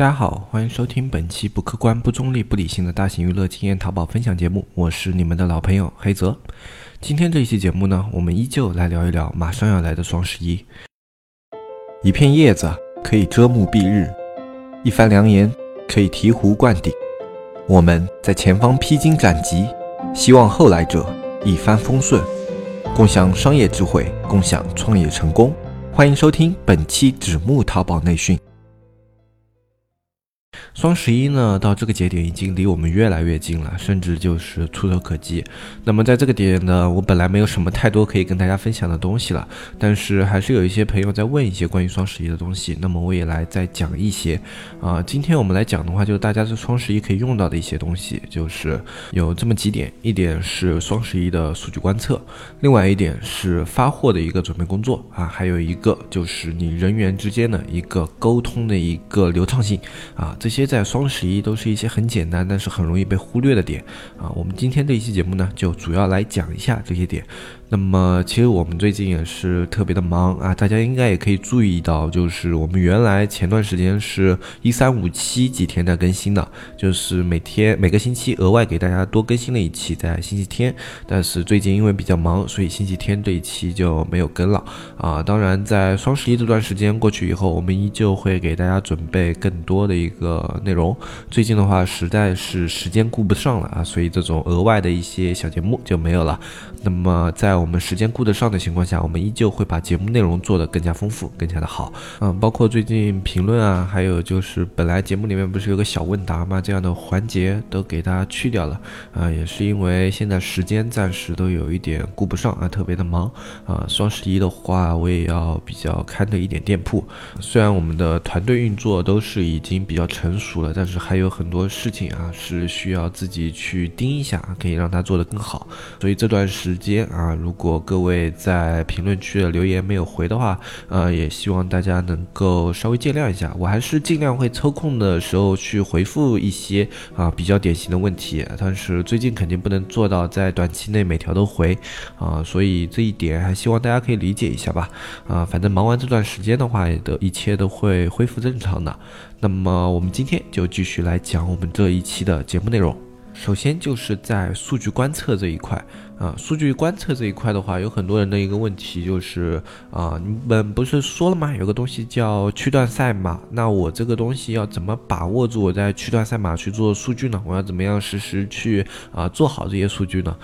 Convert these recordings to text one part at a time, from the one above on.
大家好，欢迎收听本期不客观、不中立、不理性的大型娱乐经验淘宝分享节目，我是你们的老朋友黑泽。今天这一期节目呢，我们依旧来聊一聊马上要来的双十一。一片叶子可以遮目蔽日，一番良言可以醍醐灌顶。我们在前方披荆斩棘，希望后来者一帆风顺，共享商业智慧，共享创业成功。欢迎收听本期纸木淘宝内训。双十一呢，到这个节点已经离我们越来越近了，甚至就是触手可及。那么在这个点呢，我本来没有什么太多可以跟大家分享的东西了，但是还是有一些朋友在问一些关于双十一的东西，那么我也来再讲一些。啊，今天我们来讲的话，就是大家在双十一可以用到的一些东西，就是有这么几点：一点是双十一的数据观测，另外一点是发货的一个准备工作啊，还有一个就是你人员之间的一个沟通的一个流畅性啊，这些。在双十一都是一些很简单，但是很容易被忽略的点啊。我们今天这一期节目呢，就主要来讲一下这些点。那么其实我们最近也是特别的忙啊，大家应该也可以注意到，就是我们原来前段时间是一三五七几天在更新的，就是每天每个星期额外给大家多更新了一期在星期天，但是最近因为比较忙，所以星期天这一期就没有更了啊。当然，在双十一这段时间过去以后，我们依旧会给大家准备更多的一个内容。最近的话，实在是时间顾不上了啊，所以这种额外的一些小节目就没有了。那么在我们时间顾得上的情况下，我们依旧会把节目内容做得更加丰富，更加的好。嗯，包括最近评论啊，还有就是本来节目里面不是有个小问答吗？这样的环节都给大家去掉了。啊，也是因为现在时间暂时都有一点顾不上啊，特别的忙啊。双十一的话，我也要比较看的一点店铺。虽然我们的团队运作都是已经比较成熟了，但是还有很多事情啊是需要自己去盯一下，可以让它做得更好。所以这段时间啊，如如果各位在评论区的留言没有回的话，呃，也希望大家能够稍微见谅一下。我还是尽量会抽空的时候去回复一些啊比较典型的问题，但是最近肯定不能做到在短期内每条都回啊，所以这一点还希望大家可以理解一下吧。啊，反正忙完这段时间的话，也都一切都会恢复正常的。那么我们今天就继续来讲我们这一期的节目内容。首先就是在数据观测这一块啊，数据观测这一块的话，有很多人的一个问题就是啊，你们不是说了吗？有个东西叫区段赛马，那我这个东西要怎么把握住我在区段赛马去做数据呢？我要怎么样实时去啊做好这些数据呢？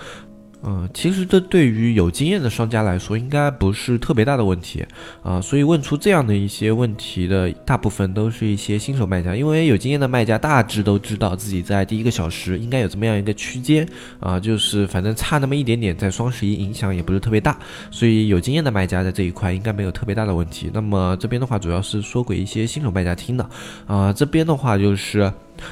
嗯，其实这对于有经验的商家来说，应该不是特别大的问题啊。所以问出这样的一些问题的大部分都是一些新手卖家，因为有经验的卖家大致都知道自己在第一个小时应该有这么样一个区间啊，就是反正差那么一点点，在双十一影响也不是特别大。所以有经验的卖家在这一块应该没有特别大的问题。那么这边的话，主要是说给一些新手卖家听的啊。这边的话就是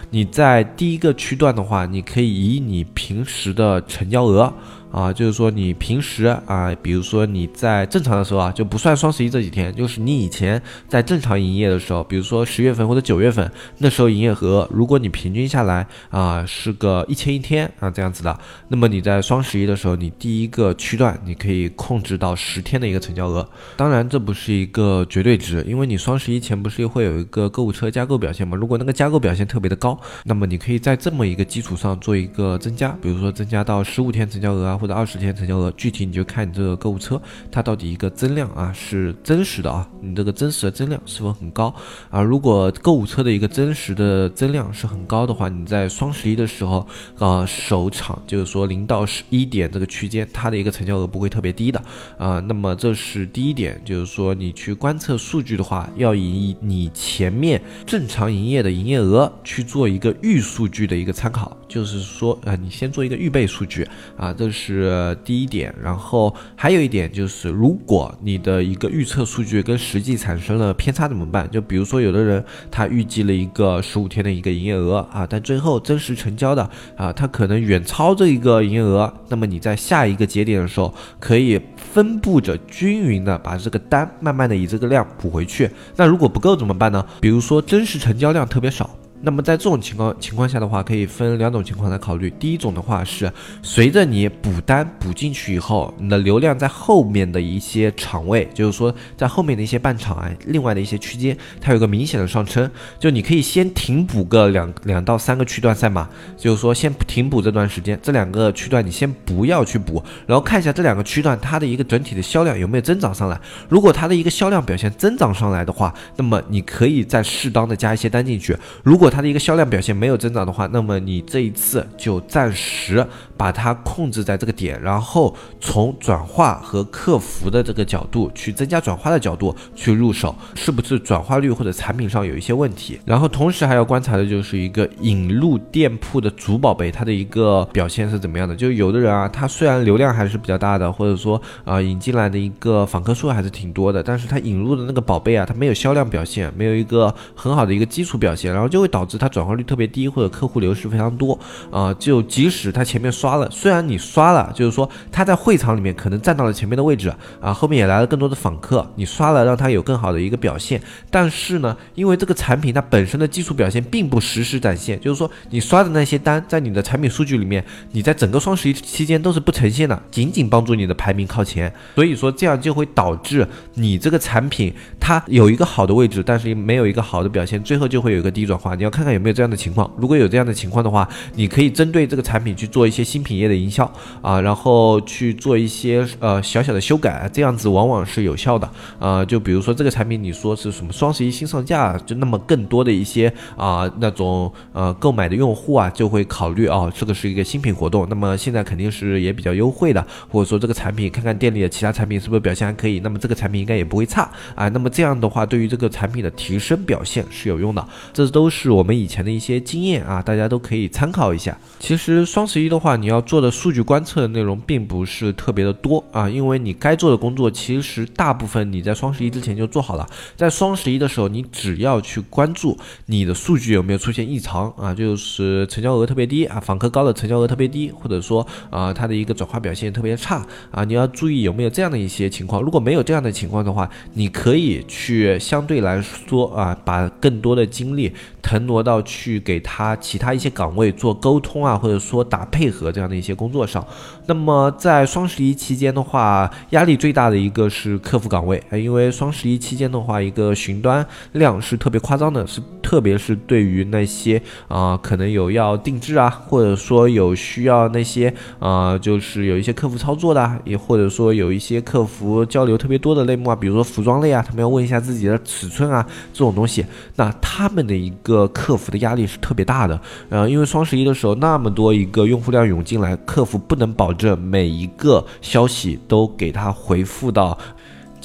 你在第一个区段的话，你可以以你平时的成交额。啊，就是说你平时啊，比如说你在正常的时候啊，就不算双十一这几天，就是你以前在正常营业的时候，比如说十月份或者九月份，那时候营业额，如果你平均下来啊是个一千一天啊这样子的，那么你在双十一的时候，你第一个区段你可以控制到十天的一个成交额。当然这不是一个绝对值，因为你双十一前不是会有一个购物车加购表现吗？如果那个加购表现特别的高，那么你可以在这么一个基础上做一个增加，比如说增加到十五天成交额啊。或者二十天成交额，具体你就看你这个购物车它到底一个增量啊是真实的啊，你这个真实的增量是否很高啊？如果购物车的一个真实的增量是很高的话，你在双十一的时候啊首场就是说零到十一点这个区间，它的一个成交额不会特别低的啊。那么这是第一点，就是说你去观测数据的话，要以你前面正常营业的营业额去做一个预数据的一个参考，就是说啊你先做一个预备数据啊，这是。是第一点，然后还有一点就是，如果你的一个预测数据跟实际产生了偏差怎么办？就比如说，有的人他预计了一个十五天的一个营业额啊，但最后真实成交的啊，他可能远超这一个营业额。那么你在下一个节点的时候，可以分布着均匀的把这个单慢慢的以这个量补回去。那如果不够怎么办呢？比如说真实成交量特别少。那么在这种情况情况下的话，可以分两种情况来考虑。第一种的话是，随着你补单补进去以后，你的流量在后面的一些场位，就是说在后面的一些半场啊，另外的一些区间，它有个明显的上升。就你可以先停补个两两到三个区段赛马，就是说先停补这段时间，这两个区段你先不要去补，然后看一下这两个区段它的一个整体的销量有没有增长上来。如果它的一个销量表现增长上来的话，那么你可以再适当的加一些单进去。如果如果它的一个销量表现没有增长的话，那么你这一次就暂时把它控制在这个点，然后从转化和客服的这个角度去增加转化的角度去入手，是不是转化率或者产品上有一些问题？然后同时还要观察的就是一个引入店铺的主宝贝，它的一个表现是怎么样的？就有的人啊，他虽然流量还是比较大的，或者说啊引进来的一个访客数还是挺多的，但是他引入的那个宝贝啊，它没有销量表现，没有一个很好的一个基础表现，然后就会导致它转。化率特别低，或者客户流失非常多啊，就即使他前面刷了，虽然你刷了，就是说他在会场里面可能占到了前面的位置啊，后面也来了更多的访客，你刷了让他有更好的一个表现，但是呢，因为这个产品它本身的基础表现并不实时展现，就是说你刷的那些单在你的产品数据里面，你在整个双十一期间都是不呈现的，仅仅帮助你的排名靠前，所以说这样就会导致你这个产品它有一个好的位置，但是没有一个好的表现，最后就会有一个低转化，你要看看有没有。这样的情况，如果有这样的情况的话，你可以针对这个产品去做一些新品页的营销啊，然后去做一些呃小小的修改，这样子往往是有效的啊。就比如说这个产品，你说是什么双十一新上架，就那么更多的一些啊那种呃购买的用户啊，就会考虑哦，这个是一个新品活动，那么现在肯定是也比较优惠的，或者说这个产品看看店里的其他产品是不是表现还可以，那么这个产品应该也不会差啊。那么这样的话，对于这个产品的提升表现是有用的，这都是我们以前。的一些经验啊，大家都可以参考一下。其实双十一的话，你要做的数据观测的内容并不是特别的多啊，因为你该做的工作其实大部分你在双十一之前就做好了。在双十一的时候，你只要去关注你的数据有没有出现异常啊，就是成交额特别低啊，访客高的成交额特别低，或者说啊它的一个转化表现特别差啊，你要注意有没有这样的一些情况。如果没有这样的情况的话，你可以去相对来说啊，把更多的精力腾挪到。去给他其他一些岗位做沟通啊，或者说打配合这样的一些工作上。那么在双十一期间的话，压力最大的一个是客服岗位，因为双十一期间的话，一个询端量是特别夸张的，是特别是对于那些啊可能有要定制啊，或者说有需要那些啊就是有一些客服操作的，也或者说有一些客服交流特别多的类目啊，比如说服装类啊，他们要问一下自己的尺寸啊这种东西，那他们的一个客服的。压力是特别大的，呃，因为双十一的时候那么多一个用户量涌进来，客服不能保证每一个消息都给他回复到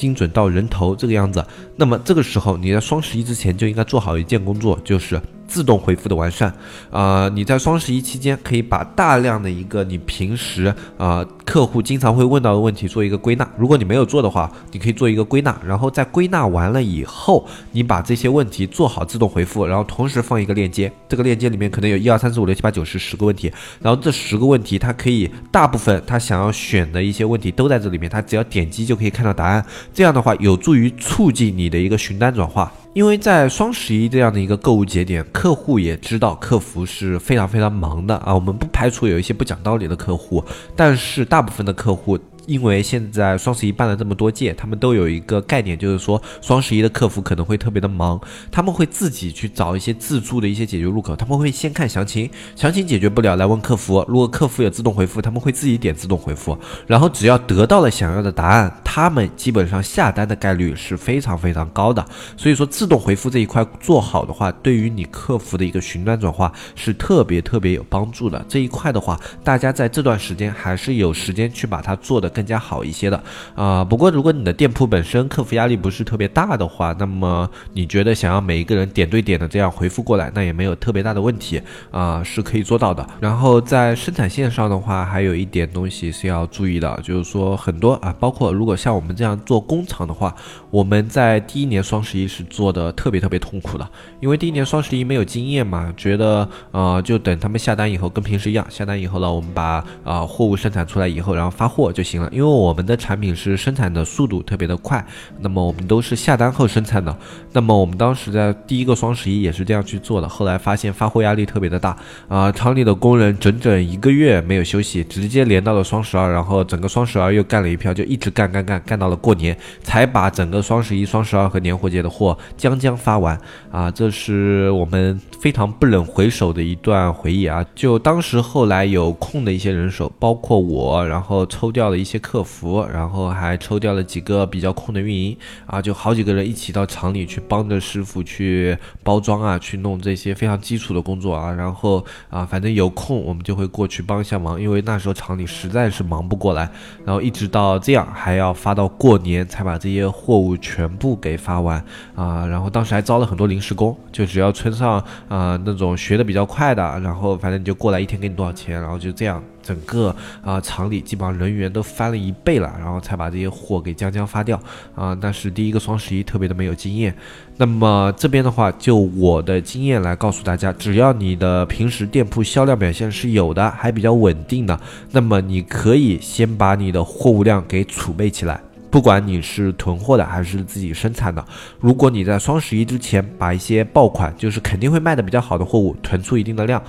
精准到人头这个样子，那么这个时候你在双十一之前就应该做好一件工作，就是。自动回复的完善，啊，你在双十一期间可以把大量的一个你平时啊客户经常会问到的问题做一个归纳。如果你没有做的话，你可以做一个归纳，然后在归纳完了以后，你把这些问题做好自动回复，然后同时放一个链接，这个链接里面可能有一二三四五六七八九十十个问题，然后这十个问题它可以大部分他想要选的一些问题都在这里面，他只要点击就可以看到答案。这样的话有助于促进你的一个询单转化。因为在双十一这样的一个购物节点，客户也知道客服是非常非常忙的啊。我们不排除有一些不讲道理的客户，但是大部分的客户。因为现在双十一办了这么多届，他们都有一个概念，就是说双十一的客服可能会特别的忙，他们会自己去找一些自助的一些解决入口，他们会先看详情，详情解决不了来问客服，如果客服有自动回复，他们会自己点自动回复，然后只要得到了想要的答案，他们基本上下单的概率是非常非常高的。所以说自动回复这一块做好的话，对于你客服的一个询单转化是特别特别有帮助的。这一块的话，大家在这段时间还是有时间去把它做的。更加好一些的啊，不过如果你的店铺本身客服压力不是特别大的话，那么你觉得想要每一个人点对点的这样回复过来，那也没有特别大的问题啊，是可以做到的。然后在生产线上的话，还有一点东西是要注意的，就是说很多啊，包括如果像我们这样做工厂的话，我们在第一年双十一是做的特别特别痛苦的，因为第一年双十一没有经验嘛，觉得呃就等他们下单以后跟平时一样，下单以后呢，我们把啊货物生产出来以后，然后发货就行了。因为我们的产品是生产的速度特别的快，那么我们都是下单后生产的。那么我们当时在第一个双十一也是这样去做的，后来发现发货压力特别的大啊，厂里的工人整整一个月没有休息，直接连到了双十二，然后整个双十二又干了一票，就一直干干干干到了过年，才把整个双十一、双十二和年货节的货将将发完啊，这是我们非常不忍回首的一段回忆啊！就当时后来有空的一些人手，包括我，然后抽调了一些些客服，然后还抽调了几个比较空的运营啊，就好几个人一起到厂里去帮着师傅去包装啊，去弄这些非常基础的工作啊，然后啊，反正有空我们就会过去帮一下忙，因为那时候厂里实在是忙不过来，然后一直到这样还要发到过年才把这些货物全部给发完啊，然后当时还招了很多临时工，就只要村上啊那种学的比较快的，然后反正你就过来一天给你多少钱，然后就这样。整个啊厂里基本上人员都翻了一倍了，然后才把这些货给将将发掉啊。但是第一个双十一特别的没有经验。那么这边的话，就我的经验来告诉大家，只要你的平时店铺销量表现是有的，还比较稳定的，那么你可以先把你的货物量给储备起来。不管你是囤货的还是自己生产的，如果你在双十一之前把一些爆款，就是肯定会卖的比较好的货物囤出一定的量。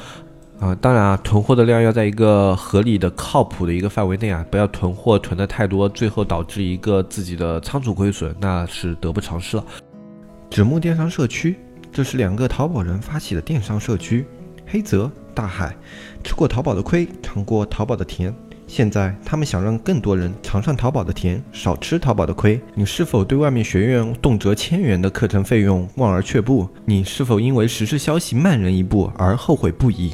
啊，当然啊，囤货的量要在一个合理的、靠谱的一个范围内啊，不要囤货囤的太多，最后导致一个自己的仓储亏损，那是得不偿失了。纸木电商社区，这是两个淘宝人发起的电商社区。黑泽大海，吃过淘宝的亏，尝过淘宝的甜，现在他们想让更多人尝上淘宝的甜，少吃淘宝的亏。你是否对外面学院动辄千元的课程费用望而却步？你是否因为实时消息慢人一步而后悔不已？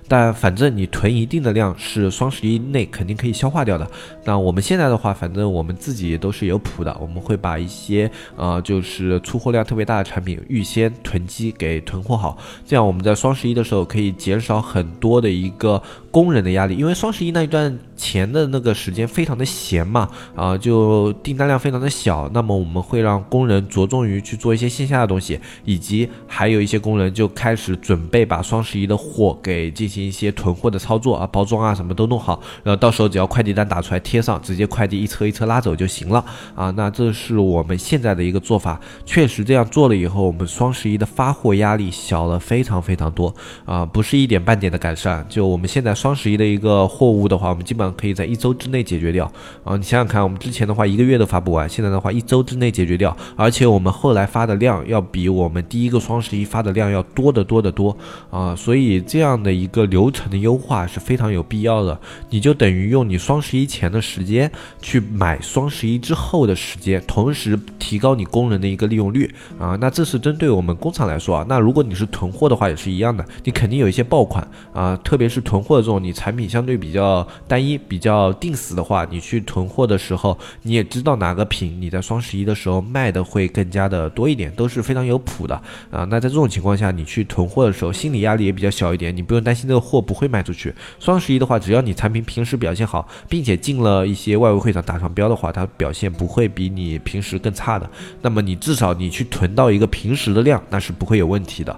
但反正你囤一定的量是双十一内肯定可以消化掉的。那我们现在的话，反正我们自己也都是有谱的，我们会把一些呃就是出货量特别大的产品预先囤积给囤货好，这样我们在双十一的时候可以减少很多的一个工人的压力，因为双十一那一段前的那个时间非常的闲嘛，啊就订单量非常的小，那么我们会让工人着重于去做一些线下的东西，以及还有一些工人就开始准备把双十一的货给进行。一些囤货的操作啊，包装啊，什么都弄好，然后到时候只要快递单打出来贴上，直接快递一车一车拉走就行了啊。那这是我们现在的一个做法，确实这样做了以后，我们双十一的发货压力小了非常非常多啊，不是一点半点的改善。就我们现在双十一的一个货物的话，我们基本上可以在一周之内解决掉啊。你想想看，我们之前的话一个月都发不完，现在的话一周之内解决掉，而且我们后来发的量要比我们第一个双十一发的量要多得多得多啊，所以这样的一个。流程的优化是非常有必要的，你就等于用你双十一前的时间去买双十一之后的时间，同时提高你工人的一个利用率啊。那这是针对我们工厂来说啊。那如果你是囤货的话，也是一样的，你肯定有一些爆款啊，特别是囤货的这种，你产品相对比较单一、比较定死的话，你去囤货的时候，你也知道哪个品你在双十一的时候卖的会更加的多一点，都是非常有谱的啊。那在这种情况下，你去囤货的时候，心理压力也比较小一点，你不用担心这个。货不会卖出去。双十一的话，只要你产品平时表现好，并且进了一些外围会场打上标的话，它表现不会比你平时更差的。那么你至少你去囤到一个平时的量，那是不会有问题的。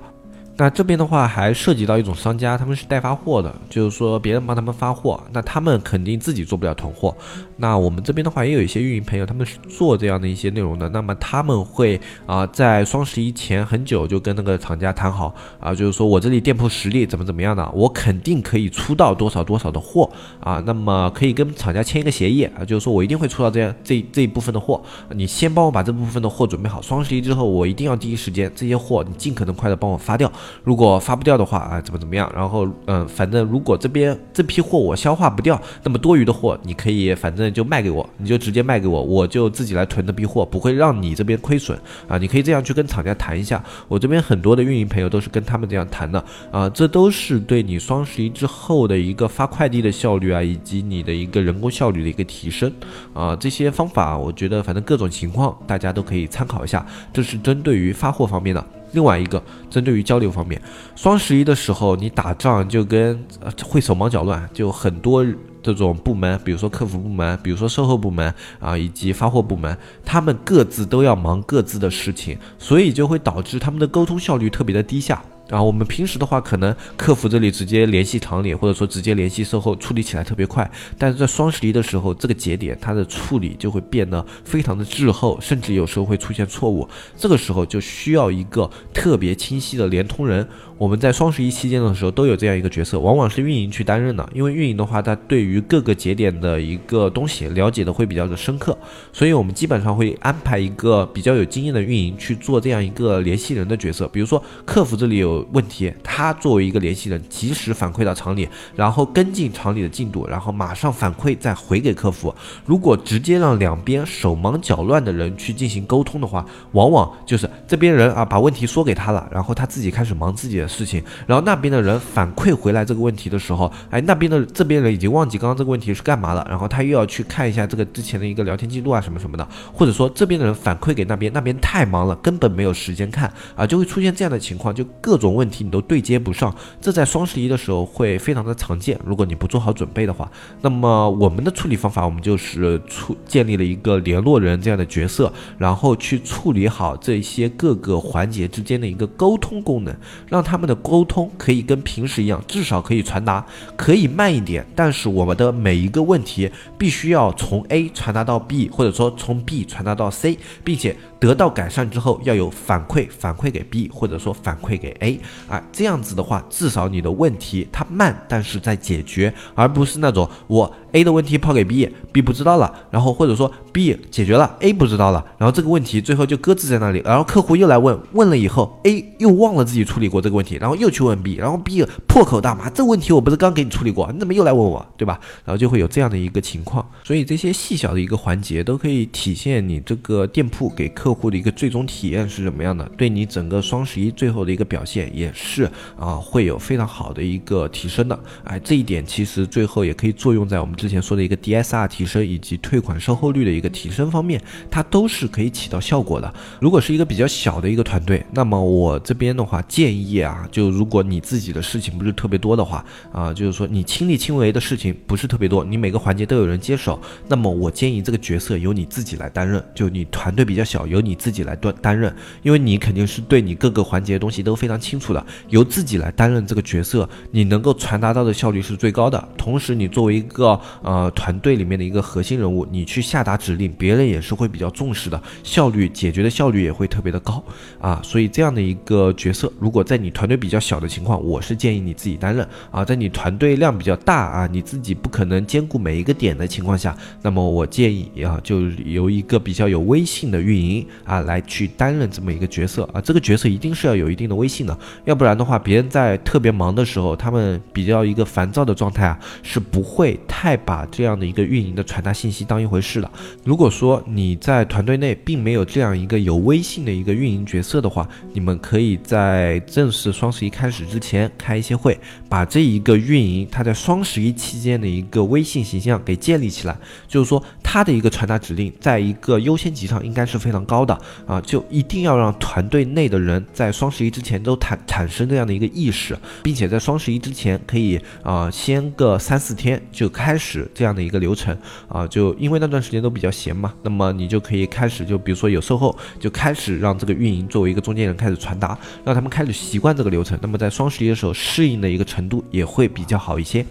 那这边的话还涉及到一种商家，他们是代发货的，就是说别人帮他们发货，那他们肯定自己做不了囤货。那我们这边的话也有一些运营朋友，他们是做这样的一些内容的，那么他们会啊在双十一前很久就跟那个厂家谈好啊，就是说我这里店铺实力怎么怎么样的，我肯定可以出到多少多少的货啊，那么可以跟厂家签一个协议啊，就是说我一定会出到这样这这一部分的货，你先帮我把这部分的货准备好，双十一之后我一定要第一时间这些货你尽可能快的帮我发掉。如果发不掉的话啊，怎么怎么样？然后嗯，反正如果这边这批货我消化不掉，那么多余的货你可以反正就卖给我，你就直接卖给我，我就自己来囤这批货，不会让你这边亏损啊。你可以这样去跟厂家谈一下。我这边很多的运营朋友都是跟他们这样谈的啊，这都是对你双十一之后的一个发快递的效率啊，以及你的一个人工效率的一个提升啊。这些方法我觉得反正各种情况大家都可以参考一下，这是针对于发货方面的。另外一个，针对于交流方面，双十一的时候你打仗就跟呃会手忙脚乱，就很多这种部门，比如说客服部门，比如说售后部门啊，以及发货部门，他们各自都要忙各自的事情，所以就会导致他们的沟通效率特别的低下。然后，我们平时的话，可能客服这里直接联系厂里，或者说直接联系售后，处理起来特别快。但是在双十一的时候，这个节点它的处理就会变得非常的滞后，甚至有时候会出现错误。这个时候就需要一个特别清晰的联通人。我们在双十一期间的时候都有这样一个角色，往往是运营去担任的，因为运营的话，他对于各个节点的一个东西了解的会比较的深刻，所以我们基本上会安排一个比较有经验的运营去做这样一个联系人的角色。比如说客服这里有问题，他作为一个联系人，及时反馈到厂里，然后跟进厂里的进度，然后马上反馈再回给客服。如果直接让两边手忙脚乱的人去进行沟通的话，往往就是这边人啊把问题说给他了，然后他自己开始忙自己的。事情，然后那边的人反馈回来这个问题的时候，哎，那边的这边人已经忘记刚刚这个问题是干嘛了，然后他又要去看一下这个之前的一个聊天记录啊什么什么的，或者说这边的人反馈给那边，那边太忙了，根本没有时间看啊，就会出现这样的情况，就各种问题你都对接不上，这在双十一的时候会非常的常见。如果你不做好准备的话，那么我们的处理方法，我们就是处建立了一个联络人这样的角色，然后去处理好这些各个环节之间的一个沟通功能，让他他们。的沟通可以跟平时一样，至少可以传达，可以慢一点，但是我们的每一个问题必须要从 A 传达到 B，或者说从 B 传达到 C，并且。得到改善之后要有反馈，反馈给 B 或者说反馈给 A 啊，这样子的话，至少你的问题它慢，但是在解决，而不是那种我 A 的问题抛给 B，B 不知道了，然后或者说 B 解决了，A 不知道了，然后这个问题最后就搁置在那里，然后客户又来问，问了以后 A 又忘了自己处理过这个问题，然后又去问 B，然后 B 破口大骂，这问题我不是刚给你处理过，你怎么又来问我，对吧？然后就会有这样的一个情况，所以这些细小的一个环节都可以体现你这个店铺给客。客户的一个最终体验是什么样的？对你整个双十一最后的一个表现也是啊，会有非常好的一个提升的。哎，这一点其实最后也可以作用在我们之前说的一个 DSR 提升以及退款售后率的一个提升方面，它都是可以起到效果的。如果是一个比较小的一个团队，那么我这边的话建议啊，就如果你自己的事情不是特别多的话啊，就是说你亲力亲为的事情不是特别多，你每个环节都有人接手，那么我建议这个角色由你自己来担任，就你团队比较小，由你自己来担担任，因为你肯定是对你各个环节的东西都非常清楚的，由自己来担任这个角色，你能够传达到的效率是最高的。同时，你作为一个呃团队里面的一个核心人物，你去下达指令，别人也是会比较重视的，效率解决的效率也会特别的高啊。所以这样的一个角色，如果在你团队比较小的情况，我是建议你自己担任啊。在你团队量比较大啊，你自己不可能兼顾每一个点的情况下，那么我建议啊，就由一个比较有威信的运营啊来。去担任这么一个角色啊，这个角色一定是要有一定的威信的，要不然的话，别人在特别忙的时候，他们比较一个烦躁的状态啊，是不会太把这样的一个运营的传达信息当一回事的。如果说你在团队内并没有这样一个有威信的一个运营角色的话，你们可以在正式双十一开始之前开一些会，把这一个运营他在双十一期间的一个微信形象给建立起来，就是说他的一个传达指令，在一个优先级上应该是非常高的。啊，就一定要让团队内的人在双十一之前都产产生这样的一个意识，并且在双十一之前可以啊，先个三四天就开始这样的一个流程啊，就因为那段时间都比较闲嘛，那么你就可以开始，就比如说有售后，就开始让这个运营作为一个中间人开始传达，让他们开始习惯这个流程，那么在双十一的时候适应的一个程度也会比较好一些。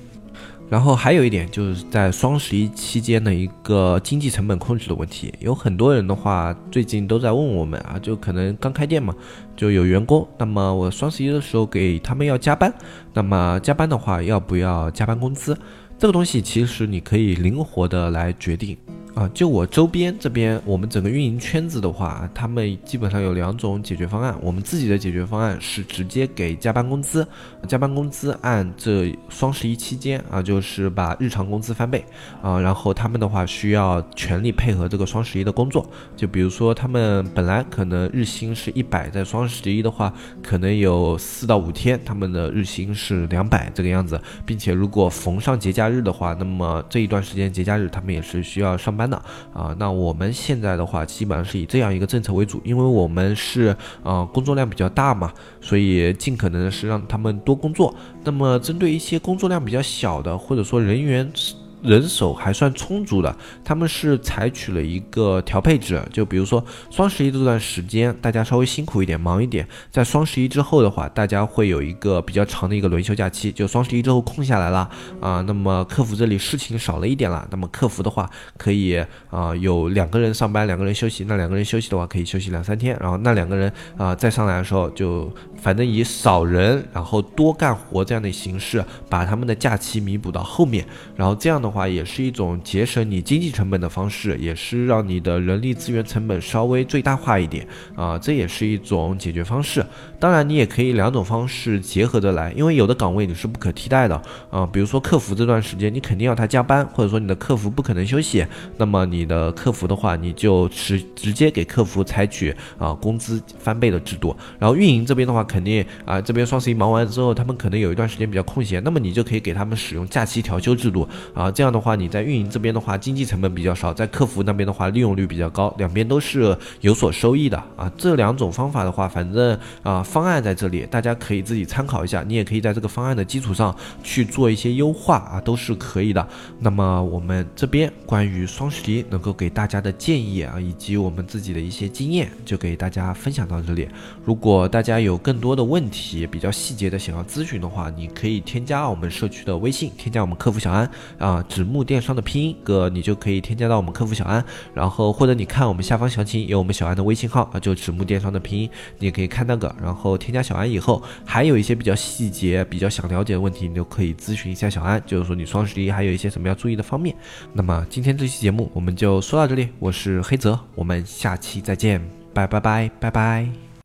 然后还有一点就是在双十一期间的一个经济成本控制的问题，有很多人的话最近都在问我们啊，就可能刚开店嘛，就有员工，那么我双十一的时候给他们要加班，那么加班的话要不要加班工资？这个东西其实你可以灵活的来决定。啊，就我周边这边，我们整个运营圈子的话，他们基本上有两种解决方案。我们自己的解决方案是直接给加班工资，加班工资按这双十一期间啊，就是把日常工资翻倍啊。然后他们的话需要全力配合这个双十一的工作。就比如说他们本来可能日薪是一百，在双十一的话，可能有四到五天他们的日薪是两百这个样子，并且如果逢上节假日日的话，那么这一段时间节假日他们也是需要上班。的啊，那我们现在的话，基本上是以这样一个政策为主，因为我们是呃工作量比较大嘛，所以尽可能是让他们多工作。那么针对一些工作量比较小的，或者说人员。人手还算充足的，他们是采取了一个调配制，就比如说双十一这段时间，大家稍微辛苦一点，忙一点，在双十一之后的话，大家会有一个比较长的一个轮休假期，就双十一之后空下来了啊，那么客服这里事情少了一点了，那么客服的话可以啊有两个人上班，两个人休息，那两个人休息的话可以休息两三天，然后那两个人啊再上来的时候就。反正以少人然后多干活这样的形式，把他们的假期弥补到后面，然后这样的话也是一种节省你经济成本的方式，也是让你的人力资源成本稍微最大化一点啊，这也是一种解决方式。当然，你也可以两种方式结合着来，因为有的岗位你是不可替代的啊，比如说客服这段时间你肯定要他加班，或者说你的客服不可能休息，那么你的客服的话，你就直直接给客服采取啊工资翻倍的制度，然后运营这边的话。肯定啊，这边双十一忙完之后，他们可能有一段时间比较空闲，那么你就可以给他们使用假期调休制度啊。这这样的话，你在运营这边的话，经济成本比较少；在客服那边的话，利用率比较高，两边都是有所收益的啊。这两种方法的话，反正啊，方案在这里，大家可以自己参考一下。你也可以在这个方案的基础上去做一些优化啊，都是可以的。那么我们这边关于双十一能够给大家的建议啊，以及我们自己的一些经验，就给大家分享到这里。如果大家有更多的问题比较细节的想要咨询的话，你可以添加我们社区的微信，添加我们客服小安啊，纸木电商的拼音哥，你就可以添加到我们客服小安，然后或者你看我们下方详情有我们小安的微信号啊，就纸木电商的拼音，你也可以看那个，然后添加小安以后，还有一些比较细节、比较想了解的问题，你就可以咨询一下小安，就是说你双十一还有一些什么要注意的方面。那么今天这期节目我们就说到这里，我是黑泽，我们下期再见，拜拜拜拜拜。